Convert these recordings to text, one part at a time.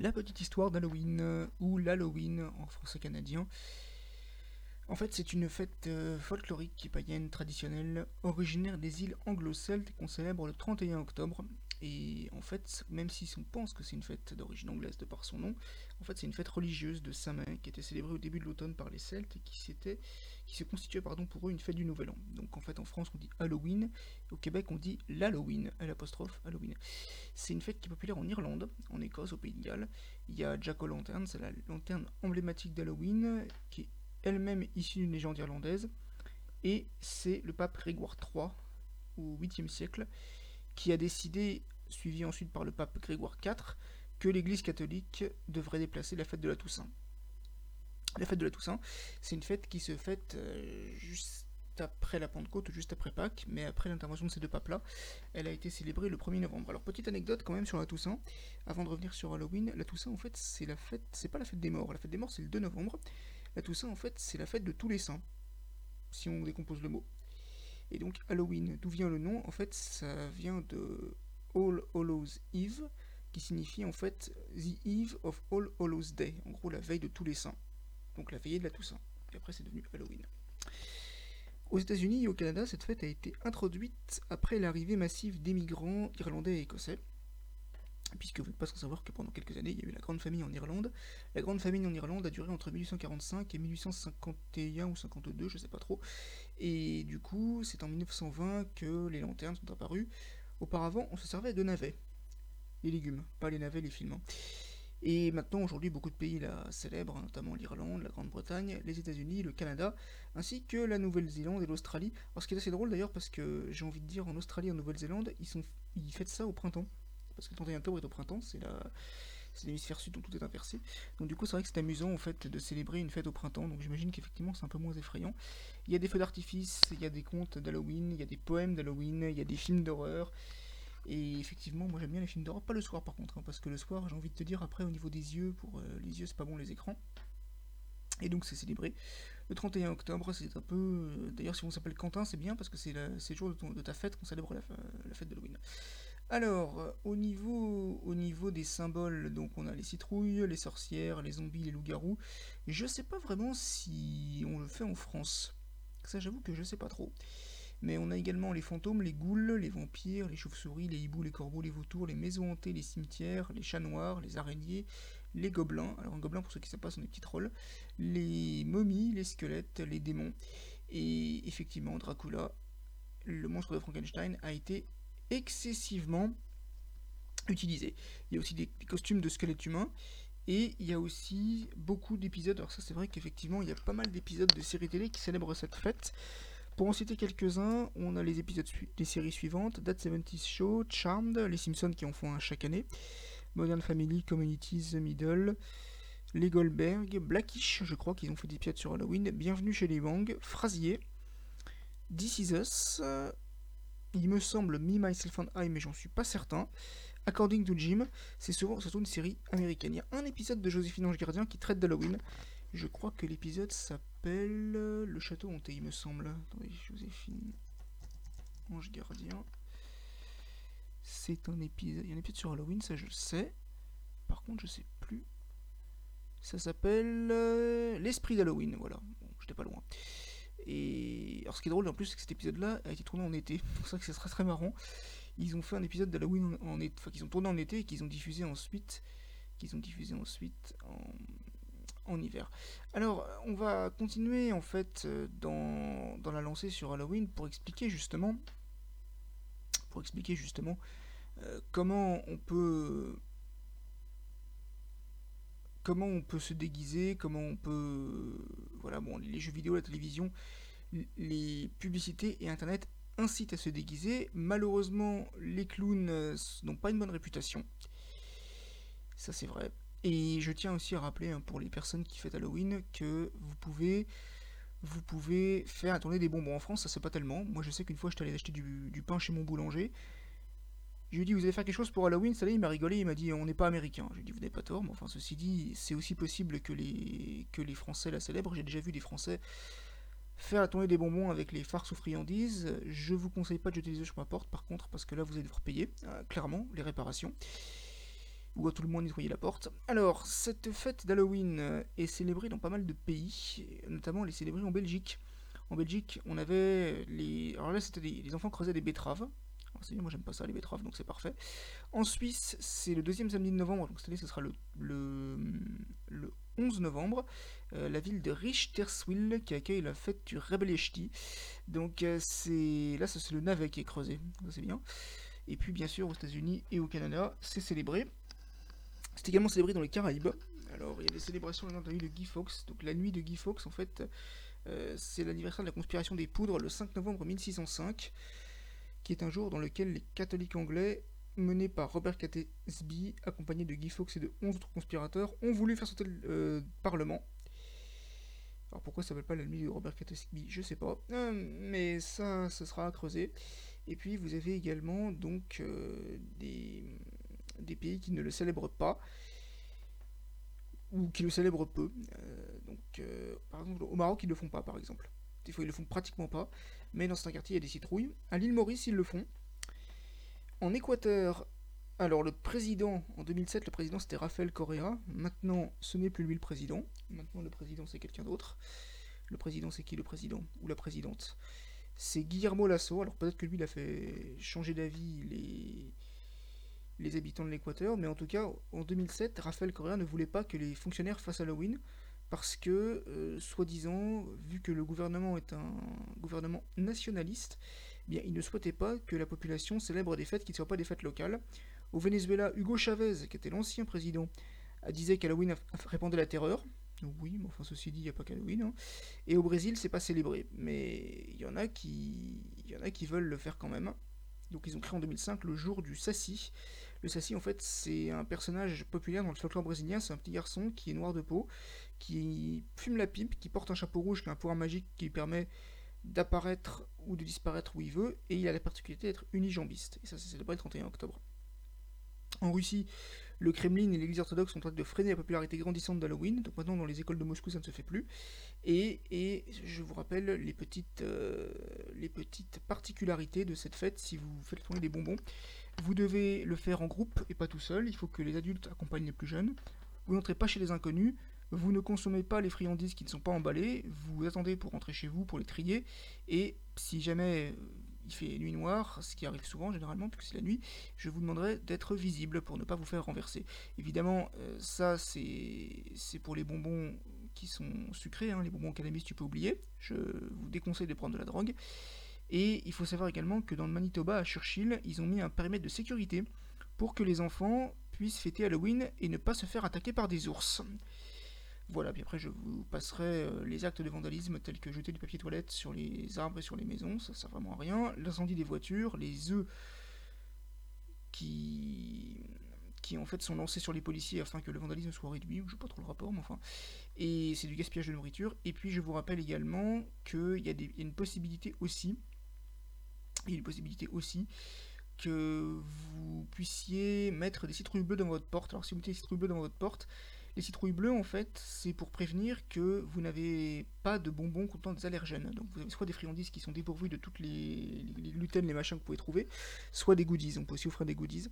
La petite histoire d'Halloween, euh, ou l'Halloween en français canadien. En fait, c'est une fête euh, folklorique païenne traditionnelle, originaire des îles anglo-celtes qu'on célèbre le 31 octobre. Et en fait, même si on pense que c'est une fête d'origine anglaise de par son nom, en fait c'est une fête religieuse de Saint-Main qui était célébrée au début de l'automne par les Celtes et qui, qui se constituait pardon, pour eux une fête du Nouvel An. Donc en fait en France on dit Halloween, au Québec on dit l'Halloween, l'apostrophe Halloween. C'est une fête qui est populaire en Irlande, en Écosse, au Pays de Galles. Il y a Jack O'Lantern, c'est la lanterne emblématique d'Halloween, qui est elle-même issue d'une légende irlandaise. Et c'est le pape Grégoire III, au 8e siècle, qui a décidé, suivi ensuite par le pape Grégoire IV, que l'Église catholique devrait déplacer la fête de la Toussaint. La fête de la Toussaint, c'est une fête qui se fête euh, juste après la Pentecôte, juste après Pâques, mais après l'intervention de ces deux papes-là, elle a été célébrée le 1er novembre. Alors petite anecdote quand même sur la Toussaint, avant de revenir sur Halloween, la Toussaint en fait c'est la fête, c'est pas la fête des morts, la fête des morts c'est le 2 novembre, la Toussaint en fait c'est la fête de tous les saints, si on décompose le mot. Et donc Halloween, d'où vient le nom? En fait ça vient de All Hallows Eve, qui signifie en fait The Eve of All Hallows Day, en gros la veille de tous les saints, donc la veillée de la Toussaint. Et après c'est devenu Halloween. Aux États-Unis et au Canada, cette fête a été introduite après l'arrivée massive d'émigrants irlandais et écossais. Puisque vous n'êtes pas sans savoir que pendant quelques années, il y a eu la Grande Famille en Irlande. La Grande Famille en Irlande a duré entre 1845 et 1851 ou 52, je ne sais pas trop. Et du coup, c'est en 1920 que les lanternes sont apparues. Auparavant, on se servait de navets les légumes, pas les navets, les films. Hein. Et maintenant, aujourd'hui, beaucoup de pays la célèbrent, hein, notamment l'Irlande, la Grande-Bretagne, les États-Unis, le Canada, ainsi que la Nouvelle-Zélande et l'Australie. Alors, ce qui est assez drôle d'ailleurs, parce que j'ai envie de dire, en Australie et en Nouvelle-Zélande, ils, sont, ils fêtent ça au printemps. Parce que le 31 octobre est au printemps, c'est la. L'hémisphère sud où tout est inversé. Donc du coup c'est vrai que c'est amusant en fait de célébrer une fête au printemps. Donc j'imagine qu'effectivement c'est un peu moins effrayant. Il y a des feux d'artifice, il y a des contes d'Halloween, il y a des poèmes d'Halloween, il y a des films d'horreur, et effectivement, moi j'aime bien les films d'horreur, pas le soir par contre, hein, parce que le soir, j'ai envie de te dire, après au niveau des yeux, pour euh, les yeux, c'est pas bon les écrans. Et donc c'est célébré. Le 31 octobre, c'est un peu. Euh, d'ailleurs, si on s'appelle Quentin, c'est bien parce que c'est le jour de, ta fête qu'on célèbre la, la fête d'Halloween. Alors, au niveau, au niveau des symboles, donc on a les citrouilles, les sorcières, les zombies, les loups-garous. Je sais pas vraiment si on le fait en France. Ça, j'avoue que je sais pas trop. Mais on a également les fantômes, les ghouls, les vampires, les chauves-souris, les hiboux, les corbeaux, les vautours, les maisons hantées, les cimetières, les chats noirs, les araignées, les gobelins. Alors un gobelin, pour ceux qui ne savent pas, sont des petits trolls. Les momies, les squelettes, les démons. Et effectivement, Dracula, le monstre de Frankenstein, a été excessivement utilisé. Il y a aussi des, costumes de squelettes humains. Et il y a aussi beaucoup d'épisodes. Alors ça c'est vrai qu'effectivement il y a pas mal d'épisodes de séries télé qui célèbrent cette fête. Pour en citer quelques-uns, on a les épisodes des séries suivantes That 70 Show, Charmed, Les Simpsons qui en font un chaque année, Modern Family, Communities, The Middle, Les Goldberg, Blackish, je crois qu'ils ont fait des pièces sur Halloween, Bienvenue chez les Wang, Frasier, This Is Us, il me semble Me, Myself and I, mais j'en suis pas certain. According to Jim, c'est souvent surtout une série américaine. Il y a un épisode de Joséphine Ange Gardien qui traite d'Halloween. Je crois que l'épisode s'appelle Le Château Hanté, il me semble. Attendez, Joséphine. Ange Gardien. C'est un épisode. Il y a un épisode sur Halloween, ça je le sais. Par contre, je sais plus. Ça s'appelle euh, L'Esprit d'Halloween, voilà. Bon, j'étais pas loin. Et alors, ce qui est drôle en plus, c'est que cet épisode-là a été tourné en été. C'est vrai que c'est très très marrant. Ils ont fait un épisode d'Halloween en, été, enfin qu'ils ont tourné en été et qu'ils ont diffusé ensuite, qu'ils ont diffusé ensuite en, en hiver. Alors, on va continuer en fait dans, dans, la lancée sur Halloween pour expliquer justement, pour expliquer justement euh, comment on peut comment on peut se déguiser, comment on peut voilà bon les jeux vidéo, la télévision, les publicités et internet incitent à se déguiser. Malheureusement, les clowns euh, n'ont pas une bonne réputation. Ça c'est vrai. Et je tiens aussi à rappeler hein, pour les personnes qui fêtent Halloween que vous pouvez vous pouvez faire tourner des bonbons en France, ça c'est pas tellement. Moi je sais qu'une fois j'étais allé acheter du, pain chez mon boulanger. Je lui ai dit vous allez faire quelque chose pour Halloween, ça il m'a rigolé, il m'a dit on n'est pas américain. Je lui ai dit vous n'avez pas tort, mais enfin ceci dit c'est aussi possible que les, que les Français la célèbrent. J'ai déjà vu des Français faire tourner des bonbons avec les farces ou friandises. Je vous conseille pas de jeter les œufs sur ma porte par contre parce que là vous allez devoir payer, euh, clairement, les réparations. ou à tout le monde nettoyer la porte. Alors, cette fête d'Halloween est célébrée dans pas mal de pays, notamment elle est célébrée en Belgique. En Belgique, on avait les. Alors là, c'était les enfants creusaient des betteraves. Moi j'aime pas ça, les betteraves, donc c'est parfait. En Suisse, c'est le deuxième samedi de novembre, donc cette année ce sera le, le, 11 novembre. Euh, la ville de Richterswil qui accueille la fête du Rebelechti. Donc euh, c'est là, c'est le navet qui est creusé, c'est bien. Et puis bien sûr aux États-Unis et au Canada, c'est célébré. C'est également célébré dans les Caraïbes. Alors il y a des célébrations de Guy Fawkes. Donc la nuit de Guy Fawkes, en fait, euh, c'est l'anniversaire de la conspiration des poudres le 5 novembre 1605 qui est un jour dans lequel les catholiques anglais, menés par Robert Catesby, accompagnés de Guy Fawkes et de 11 autres conspirateurs, ont voulu faire sauter le euh, Parlement. Alors pourquoi ça s'appelle pas l'ennemi de Robert Catesby? Je sais pas. Euh, mais ça, ce sera à creuser. Et puis vous avez également donc euh, des, des, pays qui ne le célèbrent pas ou qui le célèbrent peu. donc par exemple au Maroc ils ne le font pas par exemple. Des fois ils le font pratiquement pas mais dans certains quartiers, il y a des citrouilles. À l'île Maurice, ils le font. En Équateur, alors le président, en 2007, le président c'était Rafael Correa. Maintenant, ce n'est plus lui le président. Maintenant, le président c'est quelqu'un d'autre. Le président c'est qui? Le président Ou la présidente? C'est Guillermo Lasso. Alors peut-être que lui, il a fait changer d'avis les, habitants de l'Équateur. Mais en tout cas, en 2007, Rafael Correa ne voulait pas que les fonctionnaires fassent Halloween parce que, euh, soi-disant, vu que le gouvernement est un gouvernement nationaliste, eh bien, il ne souhaitait pas que la population célèbre des fêtes qui ne soient pas des fêtes locales. Au Venezuela, Hugo Chavez, qui était l'ancien président, disait qu'Halloween répandait la terreur. Oui, mais enfin, ceci dit, il n'y a pas qu'Halloween. Hein. Et au Brésil, c'est pas célébré. Mais il y, en a qui... y en a qui veulent le faire quand même. Donc ils ont créé en 2005 le jour du Sassi. Le Sassi, en fait, c'est un personnage populaire dans le folklore brésilien. C'est un petit garçon qui est noir de peau, qui fume la pipe, qui porte un chapeau rouge, qui a un pouvoir magique qui lui permet d'apparaître ou de disparaître où il veut, et il a la particularité d'être unijambiste. Et ça, c'est célébré le 31 octobre. En Russie, le Kremlin et l'Église orthodoxe sont en train de freiner la popularité grandissante d'Halloween, donc maintenant dans les écoles de Moscou ça ne se fait plus. Et, je vous rappelle les petites, euh, les petites particularités de cette fête si vous faites tourner des bonbons. Vous devez le faire en groupe et pas tout seul, il faut que les adultes accompagnent les plus jeunes. Vous n'entrez pas chez les inconnus, vous ne consommez pas les friandises qui ne sont pas emballées, vous attendez pour rentrer chez vous pour les trier, et si jamais euh, il fait nuit noire, ce qui arrive souvent généralement, puisque c'est la nuit, je vous demanderai d'être visible pour ne pas vous faire renverser. Évidemment, euh, ça c'est pour les bonbons qui sont sucrés, hein, les bonbons cannabis tu peux oublier, je vous déconseille de prendre de la drogue. Et il faut savoir également que dans le Manitoba, à Churchill, ils ont mis un périmètre de sécurité pour que les enfants puissent fêter Halloween et ne pas se faire attaquer par des ours. Voilà, puis après je vous passerai euh, les actes de vandalisme tels que jeter du papier toilette sur les arbres et sur les maisons, ça sert vraiment à rien, l'incendie des voitures, les œufs qui qui en fait sont lancés sur les policiers afin que le vandalisme soit réduit, je sais pas trop le rapport, mais enfin, et c'est du gaspillage de nourriture. Et puis je vous rappelle également qu'il y, y, a une possibilité aussi, il y a une possibilité aussi que vous puissiez mettre des citrouilles bleues dans votre porte. Alors si vous mettez des citrouilles bleues dans votre porte, les citrouilles bleues, en fait, c'est pour prévenir que vous n'avez pas de bonbons contenant des allergènes. Donc vous avez soit des friandises qui sont dépourvues de toutes les, les gluten, les machins que vous pouvez trouver, soit des goodies. On peut aussi offrir des goodies.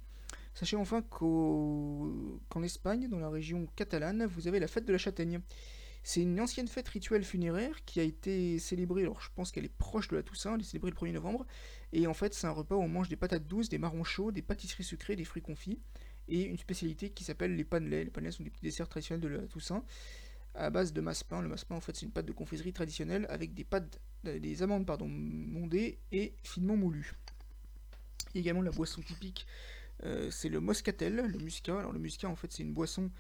Sachez enfin qu'en Espagne, dans la région catalane, vous avez la fête de la châtaigne. C'est une ancienne fête rituelle funéraire qui a été célébrée, alors je pense qu'elle est proche de la Toussaint, elle est célébrée le 1er novembre, et en fait c'est un repas où on mange des patates douces, des marrons chauds, des pâtisseries sucrées, des fruits confits, et une spécialité qui s'appelle les panelets. Les panelets sont des petits desserts traditionnels de la Toussaint à base de masse-pain. Le masse-pain, en fait, c'est une pâte de confiserie traditionnelle avec des, pâtes, euh, des amandes pardon, mondées et finement moulues. A également la boisson typique, euh, c'est le moscatel, le muscat. Alors le muscat, en fait, c'est une boisson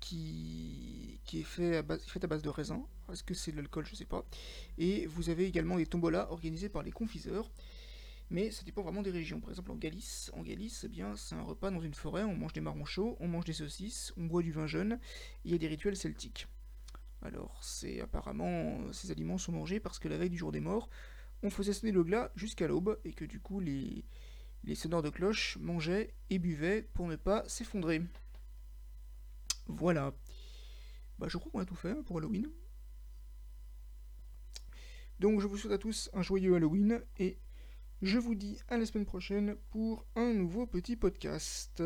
qui, qui est fait à base, faite à base de raisin. Est-ce que c'est de l'alcool? Je ne sais pas. Et vous avez également des tombolas organisés par les confiseurs mais ça dépend vraiment des régions. Par exemple, en Galice, en Galice, eh bien, c'est un repas dans une forêt, on mange des marrons chauds, on mange des saucisses, on boit du vin jeune, il y a des rituels celtiques. Alors, c'est apparemment, ces aliments sont mangés parce que la veille du jour des morts, on faisait sonner le glas jusqu'à l'aube, et que du coup, les, les sonneurs de cloches mangeaient et buvaient pour ne pas s'effondrer. Voilà. Bah, je crois qu'on a tout fait pour Halloween. Donc, je vous souhaite à tous un joyeux Halloween, et je vous dis à la semaine prochaine pour un nouveau petit podcast.